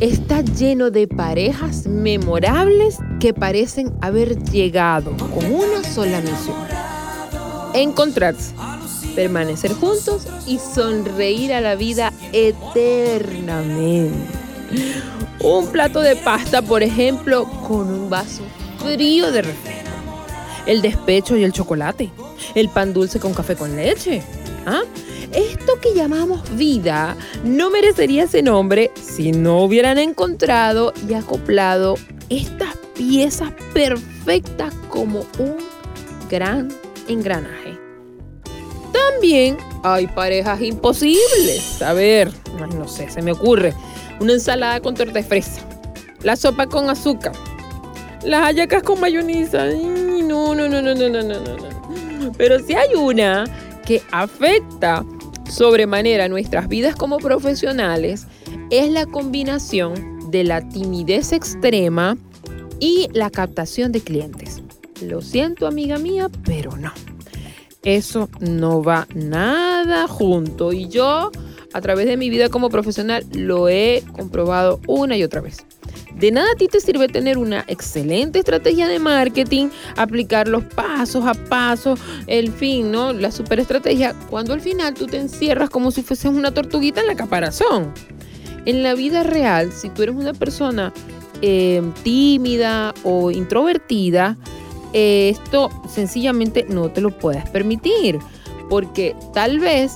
Está lleno de parejas memorables que parecen haber llegado con una sola misión. Encontrarse, permanecer juntos y sonreír a la vida eternamente. Un plato de pasta, por ejemplo, con un vaso frío de refresco. El despecho y el chocolate. El pan dulce con café con leche. ¿Ah? Esto que llamamos vida no merecería ese nombre si no hubieran encontrado y acoplado estas piezas perfectas como un gran engranaje. También hay parejas imposibles. A ver, no sé, se me ocurre. Una ensalada con torta de fresa. La sopa con azúcar. Las hallacas con mayonesa. No, no, no, no, no, no, no, no. Pero si hay una que afecta sobremanera nuestras vidas como profesionales, es la combinación de la timidez extrema y la captación de clientes. Lo siento, amiga mía, pero no. Eso no va nada junto. Y yo, a través de mi vida como profesional, lo he comprobado una y otra vez. De nada a ti te sirve tener una excelente estrategia de marketing, aplicar los pasos a paso, el fin, ¿no? La superestrategia, cuando al final tú te encierras como si fueses una tortuguita en la caparazón. En la vida real, si tú eres una persona eh, tímida o introvertida, eh, esto sencillamente no te lo puedes permitir, porque tal vez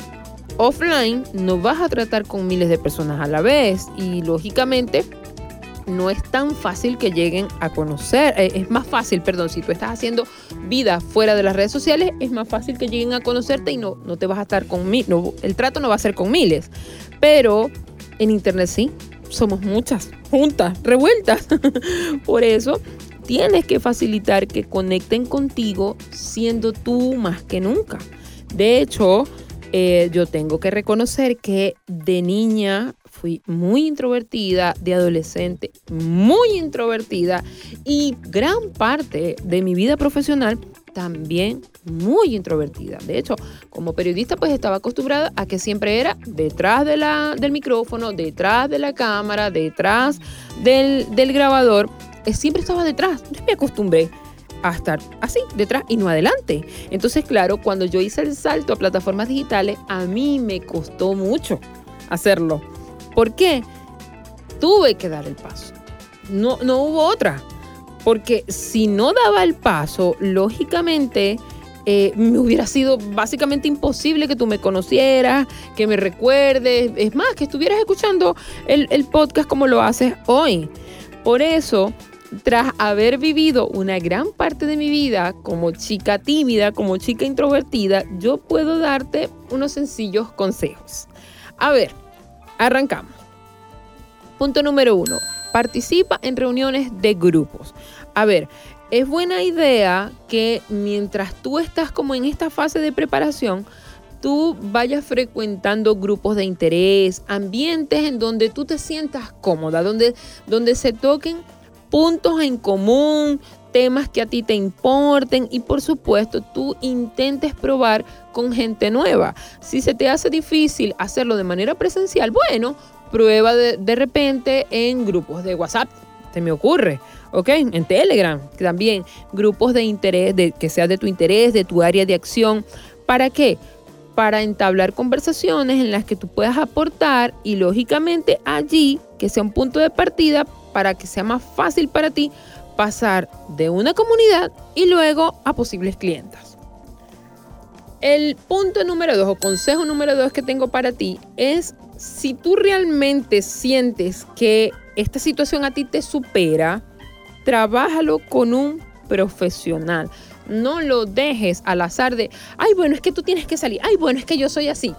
offline no vas a tratar con miles de personas a la vez y lógicamente no es tan fácil que lleguen a conocer, eh, es más fácil, perdón, si tú estás haciendo vida fuera de las redes sociales, es más fácil que lleguen a conocerte y no, no te vas a estar con miles, el trato no va a ser con miles, pero en internet sí, somos muchas, juntas, revueltas. Por eso tienes que facilitar que conecten contigo siendo tú más que nunca. De hecho, eh, yo tengo que reconocer que de niña fui muy introvertida, de adolescente muy introvertida y gran parte de mi vida profesional también muy introvertida. De hecho, como periodista pues estaba acostumbrada a que siempre era detrás de la, del micrófono, detrás de la cámara, detrás del, del grabador. Eh, siempre estaba detrás. Entonces me acostumbré a estar así, detrás y no adelante. Entonces, claro, cuando yo hice el salto a plataformas digitales, a mí me costó mucho hacerlo. ¿Por qué? Tuve que dar el paso. No, no hubo otra. Porque si no daba el paso, lógicamente eh, me hubiera sido básicamente imposible que tú me conocieras, que me recuerdes, es más, que estuvieras escuchando el, el podcast como lo haces hoy. Por eso, tras haber vivido una gran parte de mi vida como chica tímida, como chica introvertida, yo puedo darte unos sencillos consejos. A ver, arrancamos. Punto número uno participa en reuniones de grupos. A ver, es buena idea que mientras tú estás como en esta fase de preparación, tú vayas frecuentando grupos de interés, ambientes en donde tú te sientas cómoda, donde, donde se toquen puntos en común, temas que a ti te importen y por supuesto tú intentes probar con gente nueva. Si se te hace difícil hacerlo de manera presencial, bueno, prueba de, repente en grupos de WhatsApp, se me ocurre, ¿ok? En Telegram también, grupos de interés, de, que sea de tu interés, de tu área de acción. ¿Para qué? Para entablar conversaciones en las que tú puedas aportar y lógicamente allí que sea un punto de partida para que sea más fácil para ti pasar de una comunidad y luego a posibles clientes. El punto número dos o consejo número dos que tengo para ti es si tú realmente sientes que esta situación a ti te supera, trabájalo con un profesional. No lo dejes al azar de, ay, bueno, es que tú tienes que salir, ay, bueno, es que yo soy así.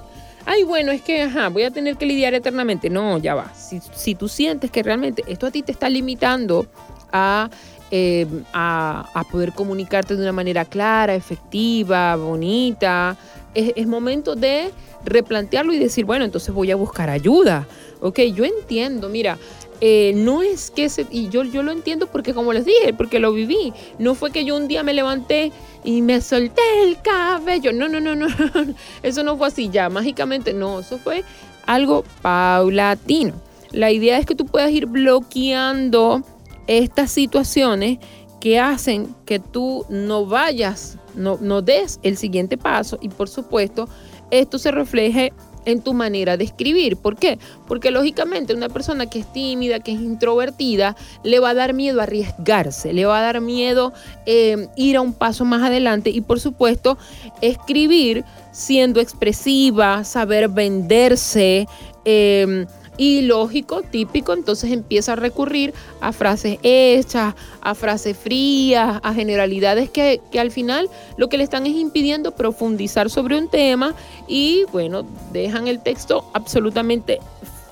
Ay, bueno, es que, ajá, voy a tener que lidiar eternamente. No, ya va. Si, si tú sientes que realmente esto a ti te está limitando a, eh, a, poder comunicarte de una manera clara, efectiva, bonita. Es, momento de replantearlo y decir, bueno, entonces voy a buscar ayuda. Ok, yo entiendo, mira, eh, no es que se, y yo, yo lo entiendo porque como les dije, porque lo viví. No fue que yo un día me levanté y me solté el cabello. No, no, no, no. Eso no fue así ya, mágicamente. No, eso fue algo paulatino. La idea es que tú puedas ir bloqueando estas situaciones que hacen que tú no vayas, no, des el siguiente paso y por supuesto esto se refleje en tu manera de escribir. ¿Por qué? Porque lógicamente una persona que es tímida, que es introvertida, le va a dar miedo arriesgarse, le va a dar miedo eh, ir a un paso más adelante y por supuesto escribir siendo expresiva, saber venderse. Eh, y lógico, típico, entonces empieza a recurrir a frases hechas, a frases frías, a generalidades que, al final lo que le están es impidiendo profundizar sobre un tema y bueno, dejan el texto absolutamente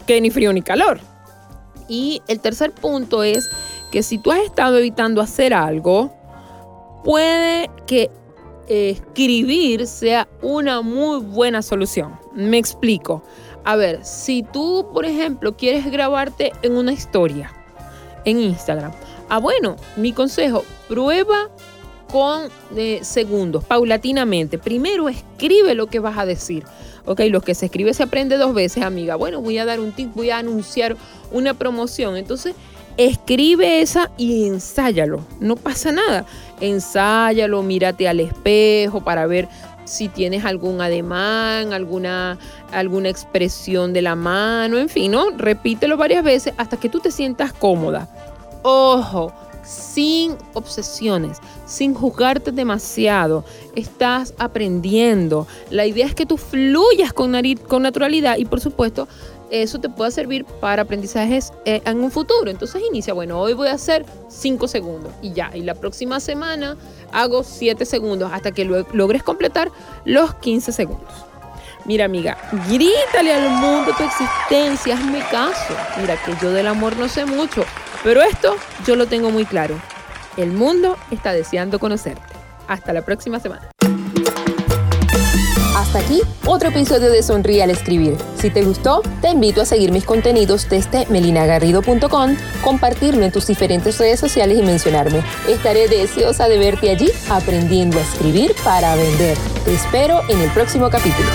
que ni frío ni calor. Y el tercer punto es que si tú has estado evitando hacer algo, puede que escribir sea una muy buena solución. Me explico. A ver, si tú, por ejemplo, quieres grabarte en una historia en Instagram, ah, bueno, mi consejo, prueba con eh, segundos, paulatinamente. Primero escribe lo que vas a decir. Ok, lo que se escribe se aprende dos veces, amiga. Bueno, voy a dar un tip, voy a anunciar una promoción. Entonces, escribe esa y ensáyalo. No pasa nada. Ensáyalo, mírate al espejo para ver si tienes algún ademán, alguna, alguna expresión de la mano, en fin, ¿no? Repítelo varias veces hasta que tú te sientas cómoda. Ojo, sin obsesiones, sin juzgarte demasiado. Estás aprendiendo. La idea es que tú fluyas con, con naturalidad y por supuesto eso te pueda servir para aprendizajes eh, en un futuro. Entonces inicia, bueno, hoy voy a hacer 5 segundos y ya. Y la próxima semana hago 7 segundos hasta que logres completar los 15 segundos. Mira, amiga, grítale al mundo tu existencia, hazme caso. Mira, que yo del amor no sé mucho, pero esto yo lo tengo muy claro. El mundo está deseando conocerte. Hasta la próxima semana. Hasta aquí otro episodio de Sonríe al Escribir. Si te gustó, te invito a seguir mis contenidos desde melinagarrido.com, compartirlo en tus diferentes redes sociales y mencionarme. Estaré deseosa de verte allí aprendiendo a escribir para vender. Te espero en el próximo capítulo.